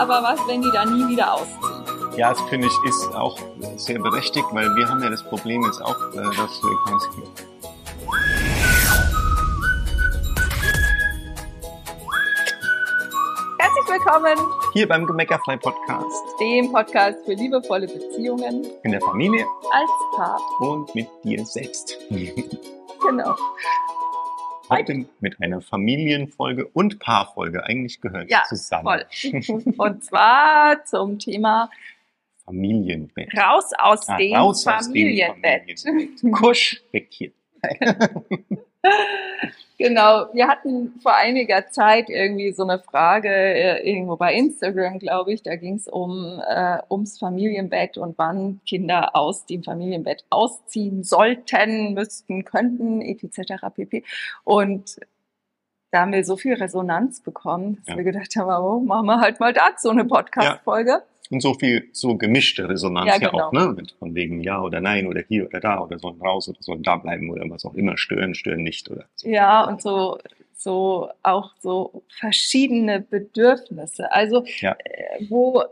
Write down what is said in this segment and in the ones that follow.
aber was, wenn die dann nie wieder ausziehen? Ja, das finde ich ist auch sehr berechtigt, weil wir haben ja das Problem jetzt auch, äh, dass wir quasi Herzlich willkommen hier beim Gemeckerfrei Podcast dem Podcast für liebevolle Beziehungen in der Familie als Paar. und mit dir selbst. Genau. Heute mit einer Familienfolge und Paarfolge. Eigentlich gehört Ja, zusammen. Voll. Und zwar zum Thema Familienbett. raus aus Ah, dem raus aus dem Familienbett. Familienbett. Kusch, weg hier. Genau, wir hatten vor einiger Zeit irgendwie so eine Frage äh, irgendwo bei Instagram, glaube ich. Da ging es um äh, ums Familienbett und wann Kinder aus dem Familienbett ausziehen sollten, müssten, könnten, etc. pp. Und da haben wir so viel Resonanz bekommen, dass Ja. wir gedacht haben, oh, machen wir halt mal dazu eine Podcast-Folge. Und so viel, so gemischte Resonanz Ja, ja, genau. auch, ne? Mit von wegen ja oder nein oder hier oder da oder sollen raus oder sollen da bleiben oder was auch immer, stören, stören nicht oder so. Ja, und so, so auch so verschiedene Bedürfnisse. Also, Ja. äh, wo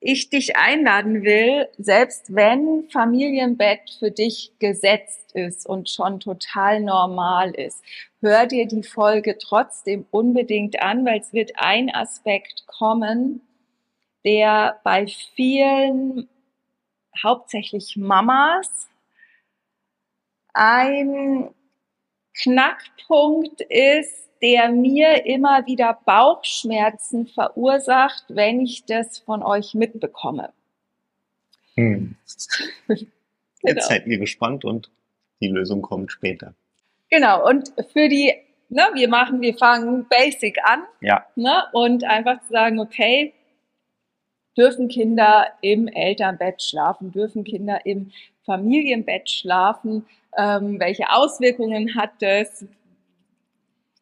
ich dich einladen will, selbst wenn Familienbett für dich gesetzt ist und schon total normal ist, hör dir die Folge trotzdem unbedingt an, weil es wird ein Aspekt kommen, der bei vielen, hauptsächlich Mamas, ein Knackpunkt ist, der mir immer wieder Bauchschmerzen verursacht, wenn ich das von euch mitbekomme. Hm. Genau. Jetzt seid ihr gespannt und die Lösung kommt später. Genau, und für die, ne, wir machen, wir fangen basic an, Ja, ne, und einfach zu sagen, okay, dürfen Kinder im Elternbett schlafen, dürfen Kinder im Familienbett schlafen, ähm, welche Auswirkungen hat das,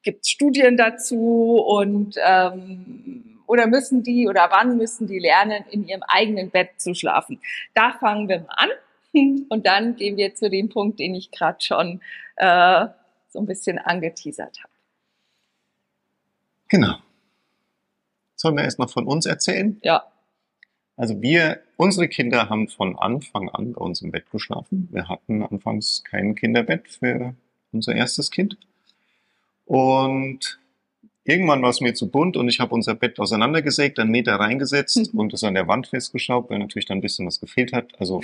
gibt es Studien dazu und ähm, oder müssen die oder wann müssen die lernen, in ihrem eigenen Bett zu schlafen? Da fangen wir mal an und dann gehen wir zu dem Punkt, den ich gerade schon äh, so ein bisschen angeteasert habe. genau. Sollen wir erst noch von uns erzählen? Ja, Also wir, unsere Kinder haben von Anfang an bei uns im Bett geschlafen. Wir hatten anfangs kein Kinderbett für unser erstes Kind. Und irgendwann war es mir zu bunt und ich habe unser Bett auseinandergesägt, einen Meter reingesetzt und es an der Wand festgeschraubt, weil natürlich dann ein bisschen was gefehlt hat. Also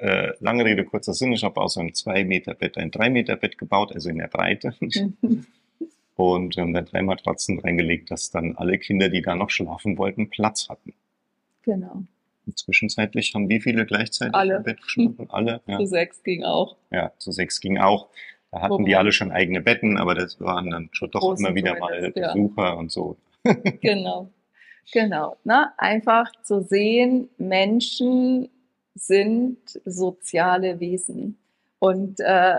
äh, lange Rede, kurzer Sinn, ich habe aus einem 2 Meter Bett ein 3 Meter Bett gebaut, also in der Breite. Und ähm, da drei Matratzen reingelegt, dass dann alle Kinder, die da noch schlafen wollten, Platz hatten. Genau. Und zwischenzeitlich haben wie viele gleichzeitig Alle. im Bett geschlafen? Alle? Ja. Zu sechs ging auch. ja, zu sechs ging auch. Da hatten Wobei- die alle schon eigene Betten, aber das waren dann schon doch Großen immer wieder mal zumindest, ja. Besucher und so. Genau. Genau. Ne? Einfach zu sehen, Menschen sind soziale Wesen. Und äh,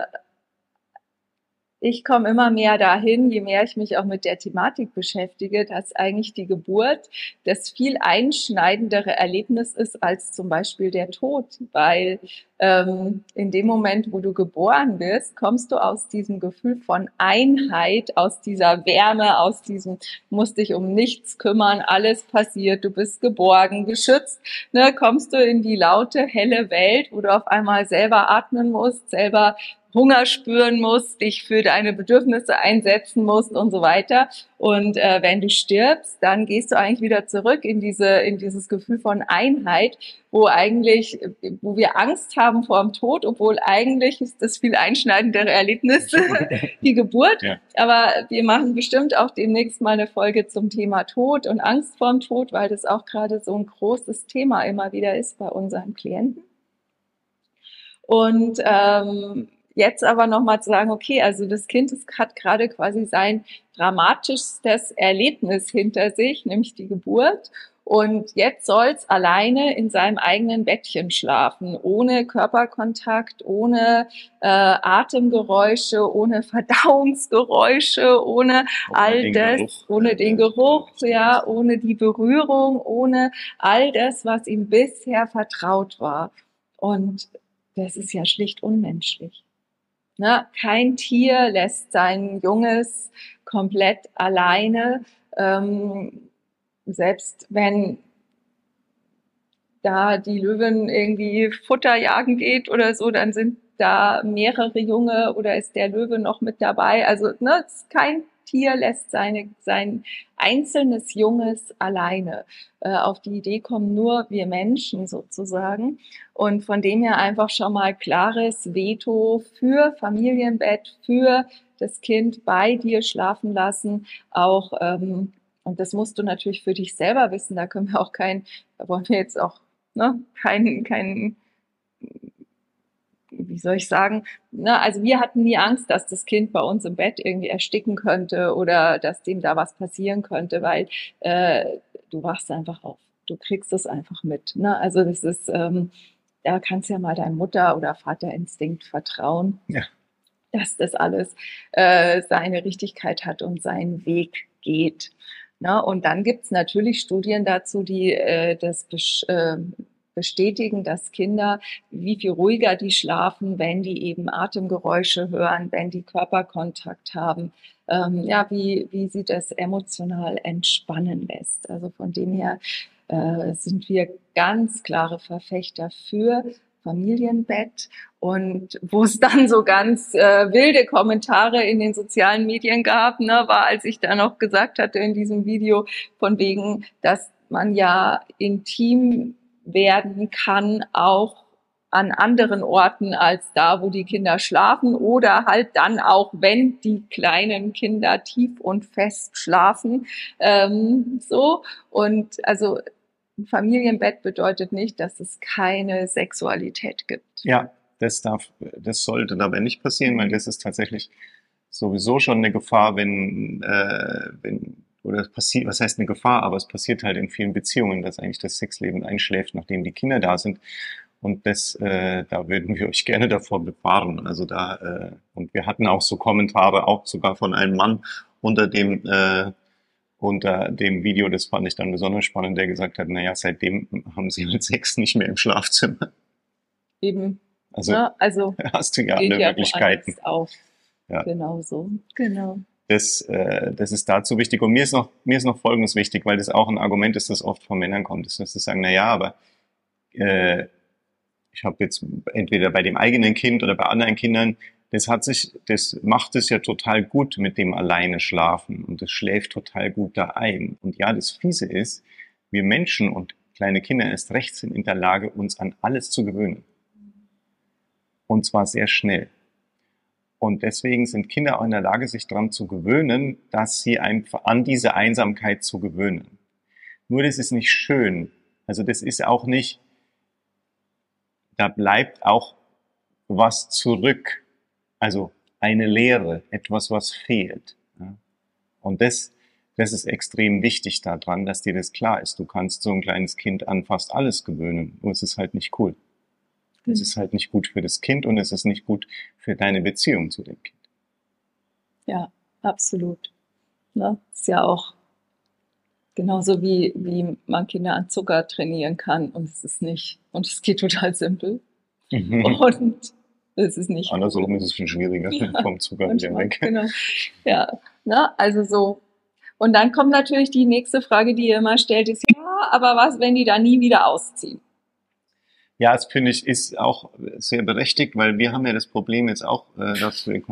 ich komme immer mehr dahin, je mehr ich mich auch mit der Thematik beschäftige, dass eigentlich die Geburt das viel einschneidendere Erlebnis ist als zum Beispiel der Tod, weil ähm, in dem Moment, wo du geboren bist, kommst du aus diesem Gefühl von Einheit, aus dieser Wärme, aus diesem musst dich um nichts kümmern, alles passiert, du bist geborgen, geschützt, ne, kommst du in die laute, helle Welt, wo du auf einmal selber atmen musst, selber Hunger spüren musst, dich für deine Bedürfnisse einsetzen musst und so weiter. Und äh, wenn du stirbst, dann gehst du eigentlich wieder zurück in diese in dieses Gefühl von Einheit, wo eigentlich, wo wir Angst haben vor dem Tod, obwohl eigentlich ist das viel einschneidendere Erlebnis die Geburt. Ja. Aber wir machen bestimmt auch demnächst mal eine Folge zum Thema Tod und Angst vorm Tod, weil das auch gerade so ein großes Thema immer wieder ist bei unseren Klienten. Und ähm, jetzt aber nochmal zu sagen, okay, also das Kind ist, hat gerade quasi sein dramatischstes Erlebnis hinter sich, nämlich die Geburt. Und jetzt soll's alleine in seinem eigenen Bettchen schlafen, ohne Körperkontakt, ohne äh, Atemgeräusche, ohne Verdauungsgeräusche, ohne all den das, Geruch. ohne den Geruch, ja, ohne die Berührung, ohne all das, was ihm bisher vertraut war. Und das ist ja schlicht unmenschlich. Ne? Kein Tier lässt sein Junges komplett alleine. Ähm, selbst wenn da die Löwin irgendwie Futter jagen geht oder so, dann sind da mehrere Junge oder ist der Löwe noch mit dabei. Also ne, kein Tier lässt seine, sein einzelnes Junges alleine. Äh, auf die Idee kommen nur wir Menschen sozusagen. Und von dem her einfach schon mal klares Veto für Familienbett, für das Kind bei dir schlafen lassen, auch ähm, und das musst du natürlich für dich selber wissen. Da können wir auch kein, da wollen wir jetzt auch ne, kein, kein, wie soll ich sagen, ne, also wir hatten nie Angst, dass das Kind bei uns im Bett irgendwie ersticken könnte oder dass dem da was passieren könnte, weil äh, du wachst einfach auf. Du kriegst es einfach mit. Ne? Also das ist, ähm, da kannst ja mal deinem Mutter- oder Vaterinstinkt vertrauen, ja. dass das alles äh, seine Richtigkeit hat und seinen Weg geht. Ne? Und dann gibt's natürlich Studien dazu, die äh, das äh, bestätigen, dass Kinder, wie viel ruhiger die schlafen, wenn die eben Atemgeräusche hören, wenn die Körperkontakt haben, ähm, ja, wie, wie sie das emotional entspannen lässt. Also von dem her äh, sind wir ganz klare Verfechter für Familienbett und wo es dann so ganz äh, wilde Kommentare in den sozialen Medien gab, ne, war, als ich da noch gesagt hatte in diesem Video von wegen, dass man ja intim werden kann, auch an anderen Orten als da, wo die Kinder schlafen oder halt dann auch, wenn die kleinen Kinder tief und fest schlafen. Ähm, so und also ein Familienbett bedeutet nicht, dass es keine Sexualität gibt. Ja, das darf, das sollte dabei nicht passieren, weil das ist tatsächlich sowieso schon eine Gefahr, wenn, äh, wenn oder es passiert, was heißt eine Gefahr, aber es passiert halt in vielen Beziehungen, dass eigentlich das Sexleben einschläft, nachdem die Kinder da sind. Und das, äh, da würden wir euch gerne davor bewahren. Also da, äh, und wir hatten auch so Kommentare, auch sogar von einem Mann unter dem äh, unter dem Video, das fand ich dann besonders spannend, der gesagt hat, naja, seitdem haben sie halt Sex nicht mehr im Schlafzimmer. Eben. Also, ja, also hast du ja alle Möglichkeiten. Auf. Ja. Genau so. Genau. Das, äh, das ist dazu wichtig. Und mir ist noch, mir ist noch Folgendes wichtig, weil das auch ein Argument ist, das oft von Männern kommt, ist, dass sie sagen, na ja, aber äh, ich habe jetzt entweder bei dem eigenen Kind oder bei anderen Kindern das hat sich, das macht es ja total gut mit dem alleine schlafen und das schläft total gut da ein. Und ja, das Fiese ist, wir Menschen und kleine Kinder erst recht sind in der Lage, uns an alles zu gewöhnen. Und zwar sehr schnell. Und deswegen sind Kinder auch in der Lage, sich daran zu gewöhnen, dass sie einfach an diese Einsamkeit zu gewöhnen. Nur das ist nicht schön. Also das ist auch nicht, da bleibt auch was zurück. Also eine Lehre, etwas, was fehlt. Und das, das ist extrem wichtig daran, dass dir das klar ist. Du kannst so ein kleines Kind an fast alles gewöhnen, nur es ist halt nicht cool. Es hm. ist halt nicht gut für das Kind und es ist nicht gut für deine Beziehung zu dem Kind. Ja, absolut. Ne? Ist ja auch genauso wie, wie man Kinder an Zucker trainieren kann und es ist nicht, und es geht total simpel. Und es ist nicht. Andersrum ist es viel schwieriger, ja, vom Zugang wieder weg. Genau. Ja, ne? also so. Und dann kommt natürlich die nächste Frage, die ihr immer stellt, ist, ja, aber was, wenn die da nie wieder ausziehen? Ja, das finde ich ist auch sehr berechtigt, weil wir haben ja das Problem jetzt auch, äh, dass wir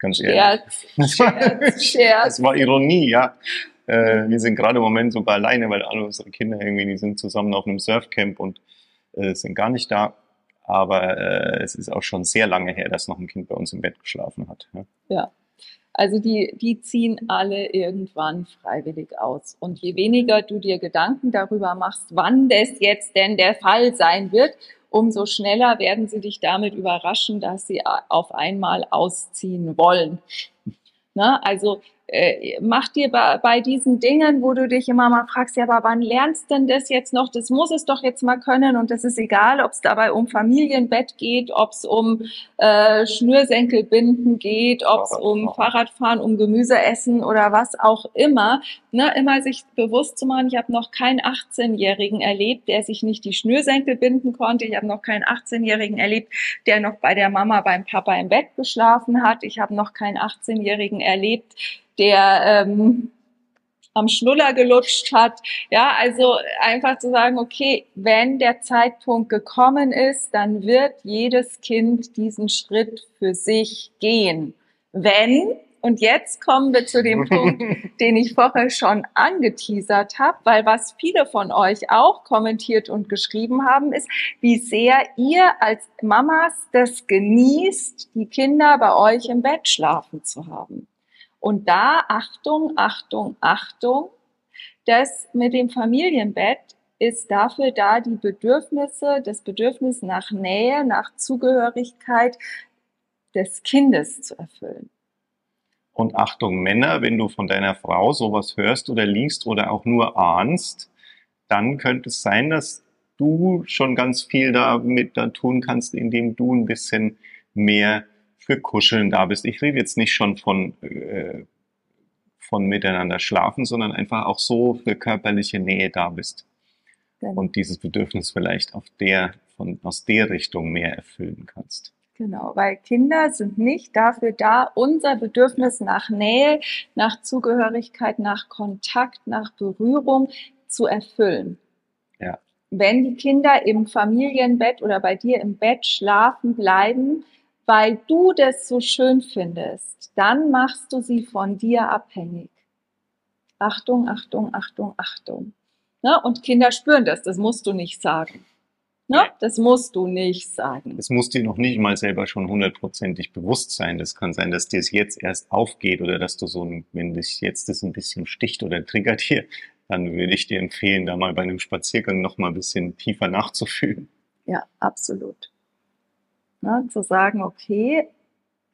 ganz ehrlich. Scherz, Scherz, Scherz. Das war Ironie, ja. Äh, wir sind gerade im Moment sogar alleine, weil alle unsere Kinder irgendwie, die sind zusammen auf einem Surfcamp und äh, sind gar nicht da. Aber äh, es ist auch schon sehr lange her, dass noch ein Kind bei uns im Bett geschlafen hat. Ja. ja. Also die, die ziehen alle irgendwann freiwillig aus. Und je weniger du dir Gedanken darüber machst, wann das jetzt denn der Fall sein wird, umso schneller werden sie dich damit überraschen, dass sie auf einmal ausziehen wollen. Na, also äh, mach dir bei, bei diesen Dingen, wo du dich immer mal fragst, ja, aber wann lernst denn das jetzt noch? Das muss es doch jetzt mal können und das ist egal, ob es dabei um Familienbett geht, ob es um äh, Schnürsenkelbinden geht, ob es um Fahrradfahren, um Gemüse essen oder was auch immer. Ne, immer sich bewusst zu machen, ich habe noch keinen 18-Jährigen erlebt, der sich nicht die Schnürsenkel binden konnte. Ich habe noch keinen 18-Jährigen erlebt, der noch bei der Mama beim Papa im Bett geschlafen hat. Ich habe noch keinen 18-Jährigen erlebt, der ähm, am Schnuller gelutscht hat. Ja, also einfach zu sagen, okay, wenn der Zeitpunkt gekommen ist, dann wird jedes Kind diesen Schritt für sich gehen. Wenn und jetzt kommen wir zu dem Punkt, den ich vorher schon angeteasert habe, weil was viele von euch auch kommentiert und geschrieben haben, ist, wie sehr ihr als Mamas das genießt, die Kinder bei euch im Bett schlafen zu haben. Und da Achtung, Achtung, Achtung, das mit dem Familienbett ist dafür da, die Bedürfnisse, das Bedürfnis nach Nähe, nach Zugehörigkeit des Kindes zu erfüllen. Und Achtung, Männer, wenn du von deiner Frau sowas hörst oder liest oder auch nur ahnst, dann könnte es sein, dass du schon ganz viel damit da tun kannst, indem du ein bisschen mehr für Kuscheln da bist. Ich rede jetzt nicht schon von, äh, von miteinander schlafen, sondern einfach auch so für körperliche Nähe da bist. Genau. Und dieses Bedürfnis vielleicht auf der, von, aus der Richtung mehr erfüllen kannst. Genau, weil Kinder sind nicht dafür da, unser Bedürfnis nach Nähe, nach Zugehörigkeit, nach Kontakt, nach Berührung zu erfüllen. Ja. Wenn die Kinder im Familienbett oder bei dir im Bett schlafen bleiben, weil du das so schön findest, dann machst du sie von dir abhängig. Achtung, Achtung, Achtung, Achtung. Ne? Und Kinder spüren das, das musst du nicht sagen. Ne? Das musst du nicht sagen. Es muss dir noch nicht mal selber schon hundertprozentig bewusst sein. Das kann sein, dass dir es jetzt erst aufgeht oder dass du so, ein, wenn dich jetzt das ein bisschen sticht oder triggert hier, dann würde ich dir empfehlen, da mal bei einem Spaziergang noch mal ein bisschen tiefer nachzufühlen. Ja, absolut. Ne? Zu sagen, okay,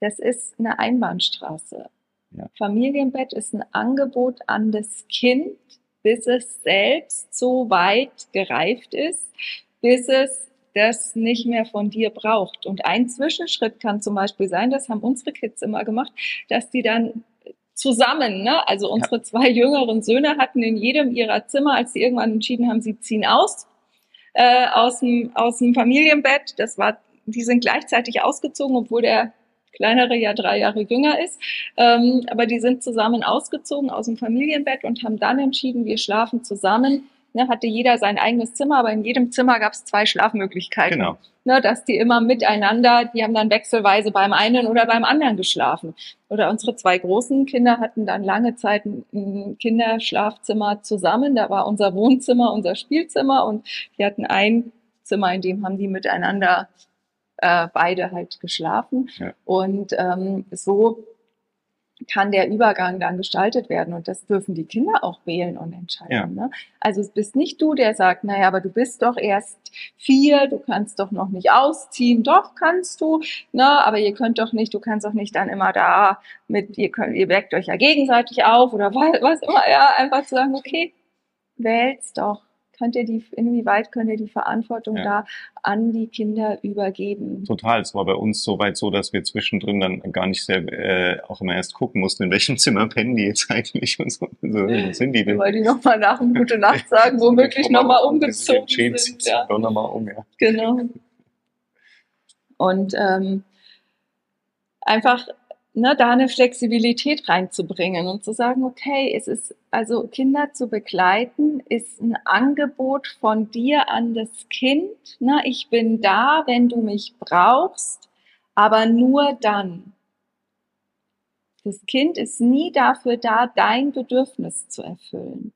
das ist eine Einbahnstraße. Ja. Familienbett ist ein Angebot an das Kind, bis es selbst so weit gereift ist, bis es das nicht mehr von dir braucht. Und ein Zwischenschritt kann zum Beispiel sein, das haben unsere Kids immer gemacht, dass die dann zusammen, ne? also unsere ja. zwei jüngeren Söhne hatten in jedem ihrer Zimmer, als sie irgendwann entschieden haben, sie ziehen aus, äh, aus, dem, aus dem Familienbett. Das war, die sind gleichzeitig ausgezogen, obwohl der kleinere ja drei Jahre jünger ist. Ähm, aber die sind zusammen ausgezogen aus dem Familienbett und haben dann entschieden, wir schlafen zusammen ne, hatte jeder sein eigenes Zimmer, aber in jedem Zimmer gab es zwei Schlafmöglichkeiten. Genau. Ne, dass die immer miteinander, die haben dann wechselweise beim einen oder beim anderen geschlafen. Oder unsere zwei großen Kinder hatten dann lange Zeit ein Kinderschlafzimmer zusammen. Da war unser Wohnzimmer, unser Spielzimmer und die hatten ein Zimmer, in dem haben die miteinander äh, beide halt geschlafen. Ja. Und ähm, so kann der Übergang dann gestaltet werden und das dürfen die Kinder auch wählen und entscheiden. Ja. Ne? Also es bist nicht du, der sagt, naja, aber du bist doch erst vier, du kannst doch noch nicht ausziehen. Doch, kannst du, ne? aber ihr könnt doch nicht, du kannst doch nicht dann immer da mit, ihr könnt, ihr weckt euch ja gegenseitig auf oder was, was immer, ja, einfach zu sagen, okay, wählt's doch könnt ihr die, inwieweit könnt ihr die Verantwortung ja. da an die Kinder übergeben? Total. Es war bei uns soweit so, dass wir zwischendrin dann gar nicht sehr, äh, auch immer erst gucken mussten, in welchem Zimmer pennen die jetzt eigentlich und so. so wo sind die denn? Weil die nochmal nach dem Gute Nacht sagen, womöglich nochmal umgezogen sind. Ja. Doch nochmal um, ja. Genau. Und ähm, einfach ne, da eine Flexibilität reinzubringen und zu sagen, okay, es ist also Kinder zu begleiten, ist ein Angebot von dir an das Kind. Ne, ich bin da, wenn du mich brauchst, aber nur dann. Das Kind ist nie dafür da, dein Bedürfnis zu erfüllen.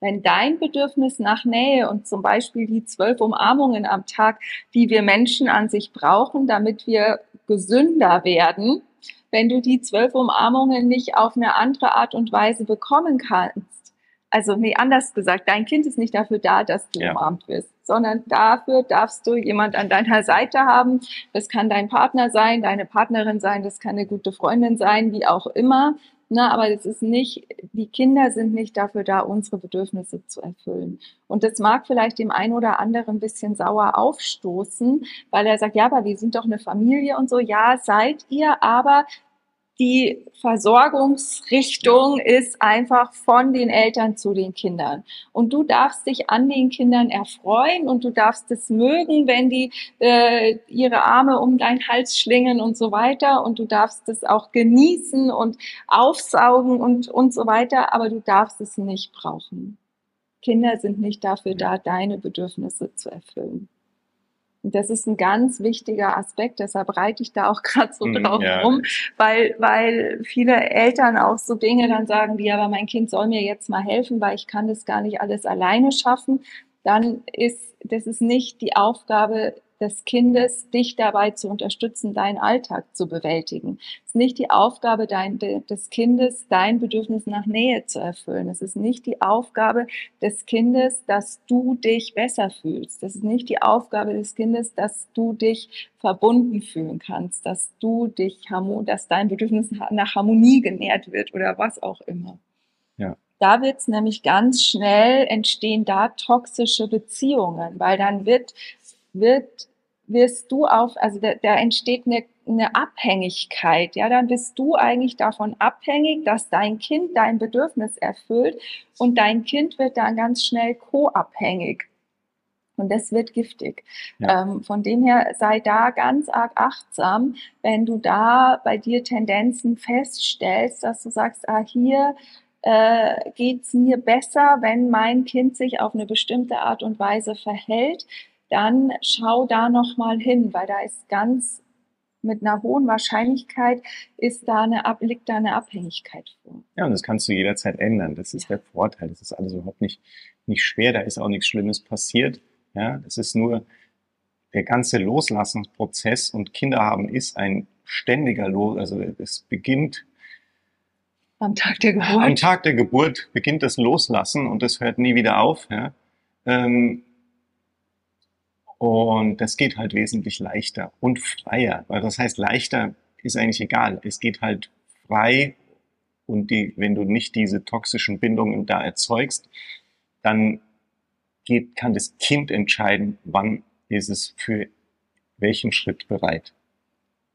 Wenn dein Bedürfnis nach Nähe und zum Beispiel die zwölf Umarmungen am Tag, die wir Menschen an sich brauchen, damit wir gesünder werden, wenn du die zwölf Umarmungen nicht auf eine andere Art und Weise bekommen kannst. Also nee, anders gesagt, dein Kind ist nicht dafür da, dass du ja. umarmt wirst, sondern dafür darfst du jemand an deiner Seite haben. Das kann dein Partner sein, deine Partnerin sein, das kann eine gute Freundin sein, wie auch immer. Na, aber es ist nicht, die Kinder sind nicht dafür da, unsere Bedürfnisse zu erfüllen. Und das mag vielleicht dem einen oder anderen ein bisschen sauer aufstoßen, weil er sagt, ja, aber wir sind doch eine Familie und so. Ja, seid ihr, aber die Versorgungsrichtung ist einfach von den Eltern zu den Kindern. Und du darfst dich an den Kindern erfreuen und du darfst es mögen, wenn die äh, ihre Arme um deinen Hals schlingen und so weiter. Und du darfst es auch genießen und aufsaugen und, und so weiter. Aber du darfst es nicht brauchen. Kinder sind nicht dafür da, deine Bedürfnisse zu erfüllen. Und das ist ein ganz wichtiger Aspekt, deshalb reite ich da auch gerade so mm, drauf ja. rum, weil, weil viele Eltern auch so Dinge dann sagen, wie, aber mein Kind soll mir jetzt mal helfen, weil ich kann das gar nicht alles alleine schaffen. Dann ist, das ist nicht die Aufgabe des Kindes, dich dabei zu unterstützen, deinen Alltag zu bewältigen. Es ist nicht die Aufgabe dein, des Kindes, dein Bedürfnis nach Nähe zu erfüllen. Es ist nicht die Aufgabe des Kindes, dass du dich besser fühlst. Es ist nicht die Aufgabe des Kindes, dass du dich verbunden fühlen kannst, dass du dich, dass dein Bedürfnis nach Harmonie genährt wird oder was auch immer. Ja. Da wird es nämlich ganz schnell entstehen da toxische Beziehungen, weil dann wird wird, wirst du auf, also da, da entsteht eine, eine Abhängigkeit, ja, dann bist du eigentlich davon abhängig, dass dein Kind dein Bedürfnis erfüllt und dein Kind wird dann ganz schnell co-abhängig. Und das wird giftig. Ja. Ähm, von dem her sei da ganz arg achtsam, wenn du da bei dir Tendenzen feststellst, dass du sagst, ah, hier äh, geht es mir besser, wenn mein Kind sich auf eine bestimmte Art und Weise verhält dann schau da noch mal hin, weil da ist ganz mit einer hohen Wahrscheinlichkeit ist da eine, liegt da eine Abhängigkeit vor. Ja, und das kannst du jederzeit ändern. Das ist der Vorteil. Das ist alles überhaupt nicht, nicht schwer. Da ist auch nichts Schlimmes passiert. Ja, das ist nur der ganze Loslassungsprozess und Kinder haben ist ein ständiger Los, also es beginnt am Tag der Geburt. Am Tag der Geburt beginnt das Loslassen und das hört nie wieder auf. Ja. Ähm, und das geht halt wesentlich leichter und freier. Weil das heißt, leichter ist eigentlich egal. Es geht halt frei und die, wenn du nicht diese toxischen Bindungen da erzeugst, dann geht, kann das Kind entscheiden, wann ist es für welchen Schritt bereit.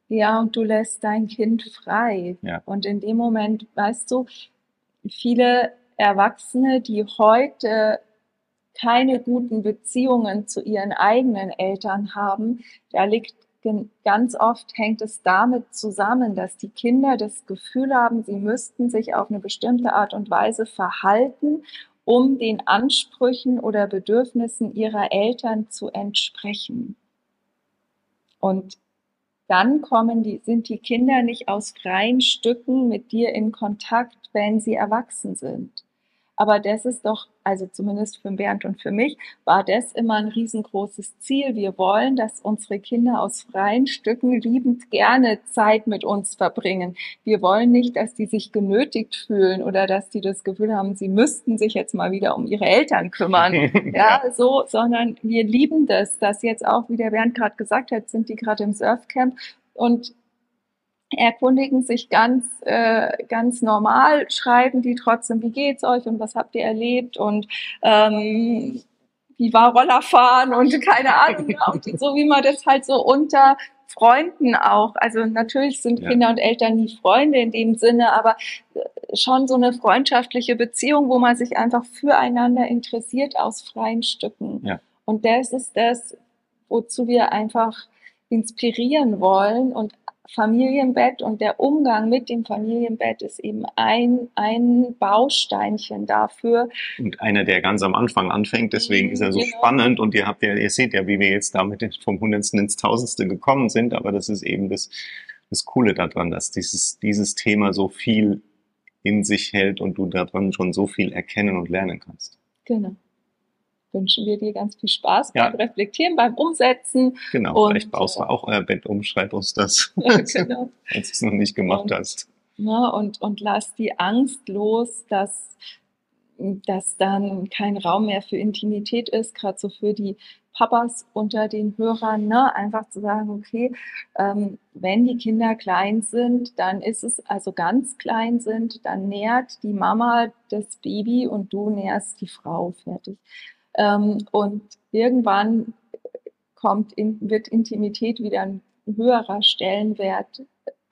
Ja, und du lässt dein Kind frei. Ja. Und in dem Moment, weißt du, viele Erwachsene, die heute keine guten Beziehungen zu ihren eigenen Eltern haben, da liegt ganz oft hängt es damit zusammen, dass die Kinder das Gefühl haben, sie müssten sich auf eine bestimmte Art und Weise verhalten, um den Ansprüchen oder Bedürfnissen ihrer Eltern zu entsprechen. Und dann kommen die, sind die Kinder nicht aus freien Stücken mit dir in Kontakt, wenn sie erwachsen sind. Aber das ist doch, also zumindest für Bernd und für mich, war das immer ein riesengroßes Ziel. Wir wollen, dass unsere Kinder aus freien Stücken liebend gerne Zeit mit uns verbringen. Wir wollen nicht, dass die sich genötigt fühlen oder dass die das Gefühl haben, sie müssten sich jetzt mal wieder um ihre Eltern kümmern. ja, so, sondern wir lieben das, dass jetzt auch, wie der Bernd gerade gesagt hat, sind die gerade im Surfcamp und erkundigen sich ganz, äh, ganz normal, schreiben die trotzdem, wie geht's euch und was habt ihr erlebt und ähm, wie war Rollerfahren und keine Ahnung, so wie man das halt so unter Freunden auch, also natürlich sind ja. Kinder und Eltern nie Freunde in dem Sinne, aber äh, schon so eine freundschaftliche Beziehung, wo man sich einfach füreinander interessiert aus freien Stücken. Ja. Und das ist das, wozu wir einfach inspirieren wollen und Familienbett und der Umgang mit dem Familienbett ist eben ein, ein Bausteinchen dafür. Und einer, der ganz am Anfang anfängt, deswegen ist er so genau. spannend und ihr habt ja, ihr seht ja, wie wir jetzt damit vom Hundertsten ins Tausendste gekommen sind, aber das ist eben das, das Coole daran, dass dieses, dieses Thema so viel in sich hält und du daran schon so viel erkennen und lernen kannst. Genau wünschen wir dir ganz viel Spaß ja. beim Reflektieren, beim Umsetzen. Genau, und, vielleicht baust du äh, auch euer Bett um, schreib uns das, genau. als du es noch nicht gemacht und, hast. Ne, und, und lass die Angst los, dass, dass dann kein Raum mehr für Intimität ist, gerade so für die Papas unter den Hörern, ne? einfach zu sagen, okay, ähm, wenn die Kinder klein sind, dann ist es, also ganz klein sind, dann nährt die Mama das Baby und du nährst die Frau fertig. Ähm, und irgendwann kommt in, wird Intimität wieder ein höherer Stellenwert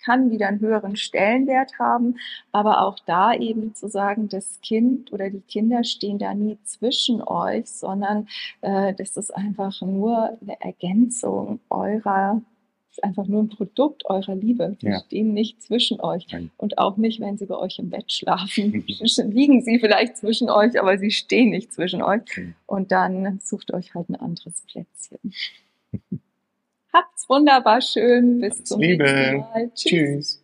kann wieder einen höheren Stellenwert haben, aber auch da eben zu sagen, das Kind oder die Kinder stehen da nie zwischen euch, sondern äh, das ist einfach nur eine Ergänzung eurer ist einfach nur ein Produkt eurer Liebe. Die ja. stehen nicht zwischen euch. Nein. Und auch nicht, wenn sie bei euch im Bett schlafen. Liegen sie vielleicht zwischen euch, aber sie stehen nicht zwischen euch. Und dann sucht euch halt ein anderes Plätzchen. Habt's wunderbar schön. Bis Alles zum Liebe. nächsten Mal. Tschüss. Tschüss.